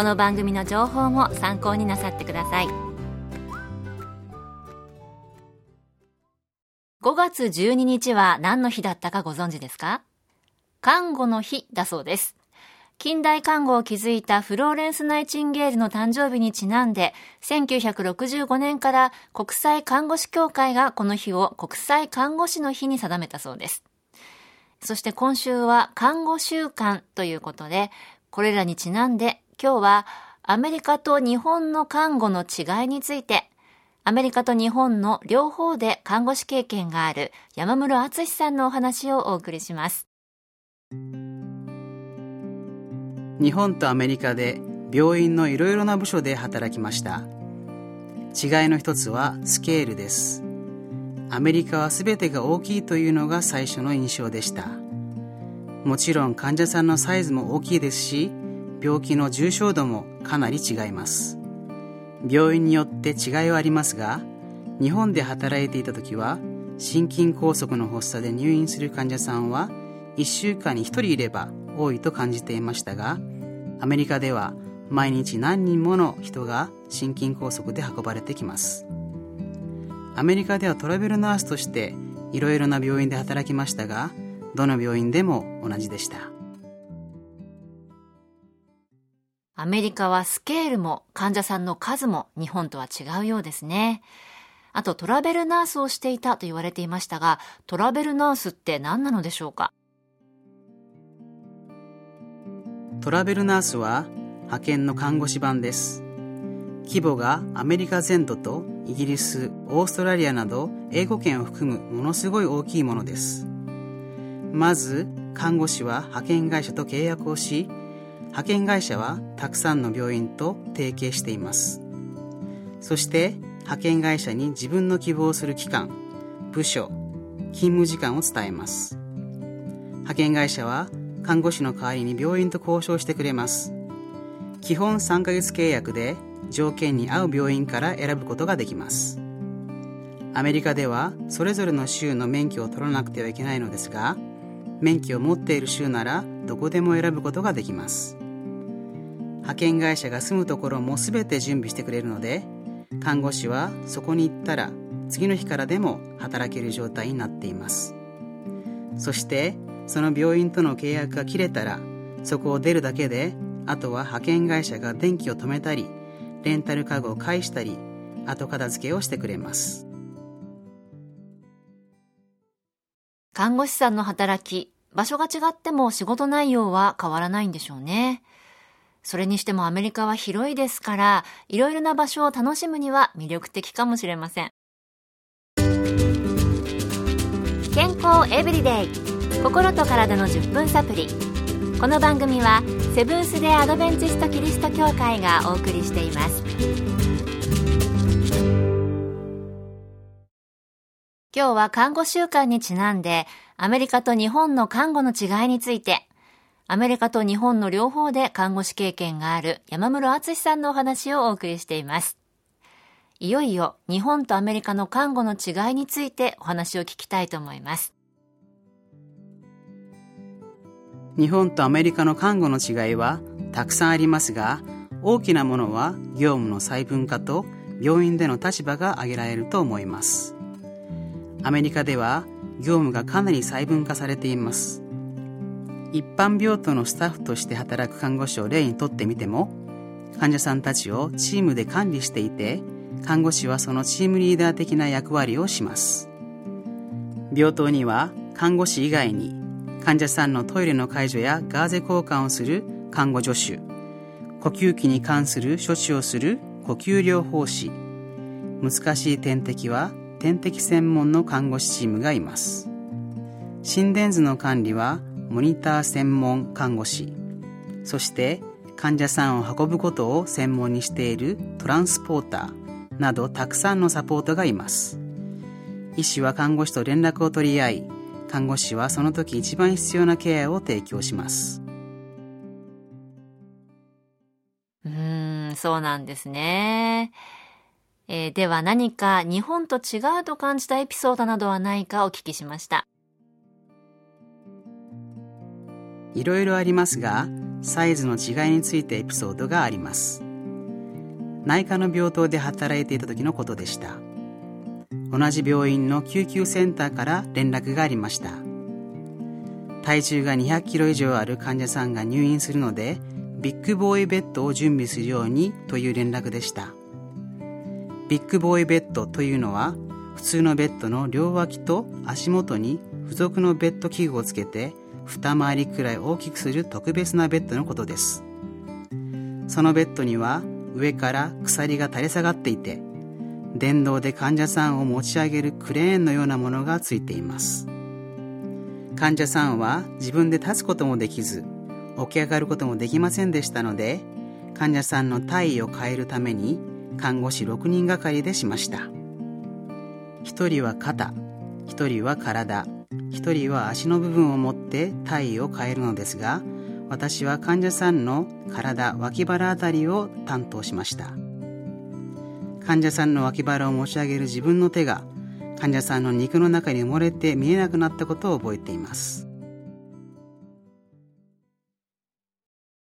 この番組の情報も参考になさってください。5月12日は何の日だったかご存知ですか？看護の日だそうです。近代看護を築いたフローレンス・ナイチンゲールの誕生日にちなんで、1965年から国際看護師協会がこの日を国際看護師の日に定めたそうです。そして今週は看護週間ということで、これらにちなんで今日はアメリカと日本の看護の違いについて、アメリカと日本の両方で看護師経験がある山室敦さんのお話をお送りします。日本とアメリカで病院のいろいろな部署で働きました。違いの一つはスケールです。アメリカは全てが大きいというのが最初の印象でした。もちろん患者さんのサイズも大きいですし病気の重症度もかなり違います。病院によって違いはありますが日本で働いていた時は心筋梗塞の発作で入院する患者さんは1週間に1人いれば多いと感じていましたがアメリカでは毎日何人もの人が心筋梗塞で運ばれてきます。アメリカではトラベルナースとしていろいろな病院で働きましたがどの病院でも同じでした。アメリカはスケールも患者さんの数も日本とは違うようですね。あとトラベルナースをしていたと言われていましたがトラベルナースって何なのでしょうか？トラベルナースは派遣の看護師版です。規模がアメリカ全土とイギリスオーストラリアなど英語圏を含むものすごい大きいものです。まず看護師は派遣会社と契約をし派遣会社はたくさんの病院と提携しています。そして派遣会社に自分の希望する期間部署勤務時間を伝えます。派遣会社は看護師の代わりに病院と交渉してくれます。基本3ヶ月契約で条件に合う病院から選ぶことができます。アメリカではそれぞれの州の免許を取らなくてはいけないのですが免許を持っている州ならどこでも選ぶことができます。派遣会社が住むところも全て準備してくれるので看護師はそこに行ったら次の日からでも働ける状態になっています。そしてその病院との契約が切れたらそこを出るだけであとは派遣会社が電気を止めたりレンタル家具を返したり後片付けをしてくれます。看護師さんの働き場所が違っても仕事内容は変わらないんでしょうね。それにしてもアメリカは広いですからいろいろな場所を楽しむには魅力的かもしれません。健康エブリデイ心と体の10分サプリ。この番組はセブンス・デ・アドベンチスト・キリスト教会がお送りしています。今日は看護週間にちなんでアメリカと日本の看護の違いについてアメリカと日本の両方で看護師経験がある山室敦さんのお話をお送りしています。いよいよ日本とアメリカの看護の違いについてお話を聞きたいと思います。日本とアメリカの看護の違いはたくさんありますが大きなものは業務の細分化と病院での立場が挙げられると思います。アメリカでは業務がかなり細分化されています。一般病棟のスタッフとして働く看護師を例にとってみても患者さんたちをチームで管理していて看護師はそのチームリーダー的な役割をします。病棟には看護師以外に患者さんのトイレの介助やガーゼ交換をする看護助手呼吸器に関する処置をする呼吸療法士。難しい点滴は点滴専門の看護師チームがいます。心電図の管理はモニター専門看護師。そして患者さんを運ぶことを専門にしているトランスポーターなどたくさんのサポートがいます。医師は看護師と連絡を取り合い看護師はその時一番必要なケアを提供します。うんそうなんですね。えー、では何か日本と違うと感じたエピソードなどはないかお聞きしました。いろいろありますがサイズの違いについてエピソードがあります。内科の病棟で働いていた時のことでした。同じ病院の救急センターから連絡がありました。体重が200キロ以上ある患者さんが入院するのでビッグボーイベッドを準備するようにという連絡でした。ビッグボーイベッドというのは普通のベッドの両脇と足元に付属のベッド器具をつけて二回りくらい大きくする特別なベッドのことです。そのベッドには上から鎖が垂れ下がっていて電動で患者さんを持ち上げるクレーンのようなものがついています。患者さんは自分で立つこともできず起き上がることもできませんでしたので患者さんの体位を変えるために看護師6人がかりでしました。1人は肩1人は体。1人は足の部分を持って体位を変えるのですが私は患者さんの体脇腹あたりを担当しました。患者さんの脇腹を持ち上げる自分の手が患者さんの肉の中に埋もれて見えなくなったことを覚えています。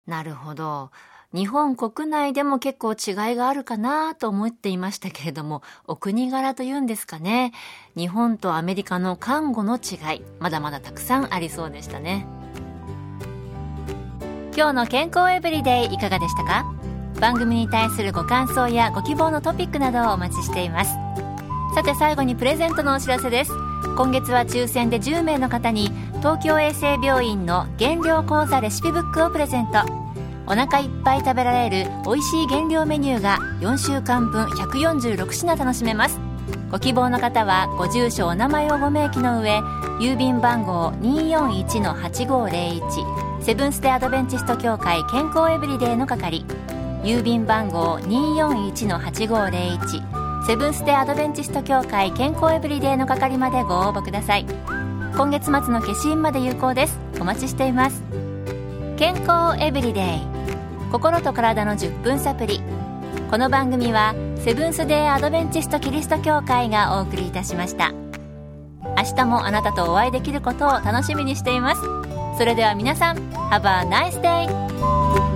なるほど。日本国内でも結構違いがあるかなと思っていましたけれども、お国柄というんですかね。日本とアメリカの看護の違い、まだまだたくさんありそうでしたね。今日の健康エブリデイいかがでしたか？番組に対するご感想やご希望のトピックなどをお待ちしています。さて最後にプレゼントのお知らせです。今月は抽選で10名の方に東京衛生病院の減量講座レシピブックをプレゼント。お腹いっぱい食べられる美味しい原料メニューが4週間分146品楽しめます。ご希望の方はご住所お名前をご明記の上郵便番号241-8501セブンス・デ・アドベンチスト協会健康エブリデイの係。郵便番号241-8501セブンス・デ・アドベンチスト協会健康エブリデイの係までご応募ください。今月末の消印まで有効です。お待ちしています。健康エブリデイ。心と体の10分サプリ。この番組はセブンス・デー・アドベンチスト・キリスト教会がお送りいたしました。明日もあなたとお会いできることを楽しみにしています。それでは皆さん Have a nice day!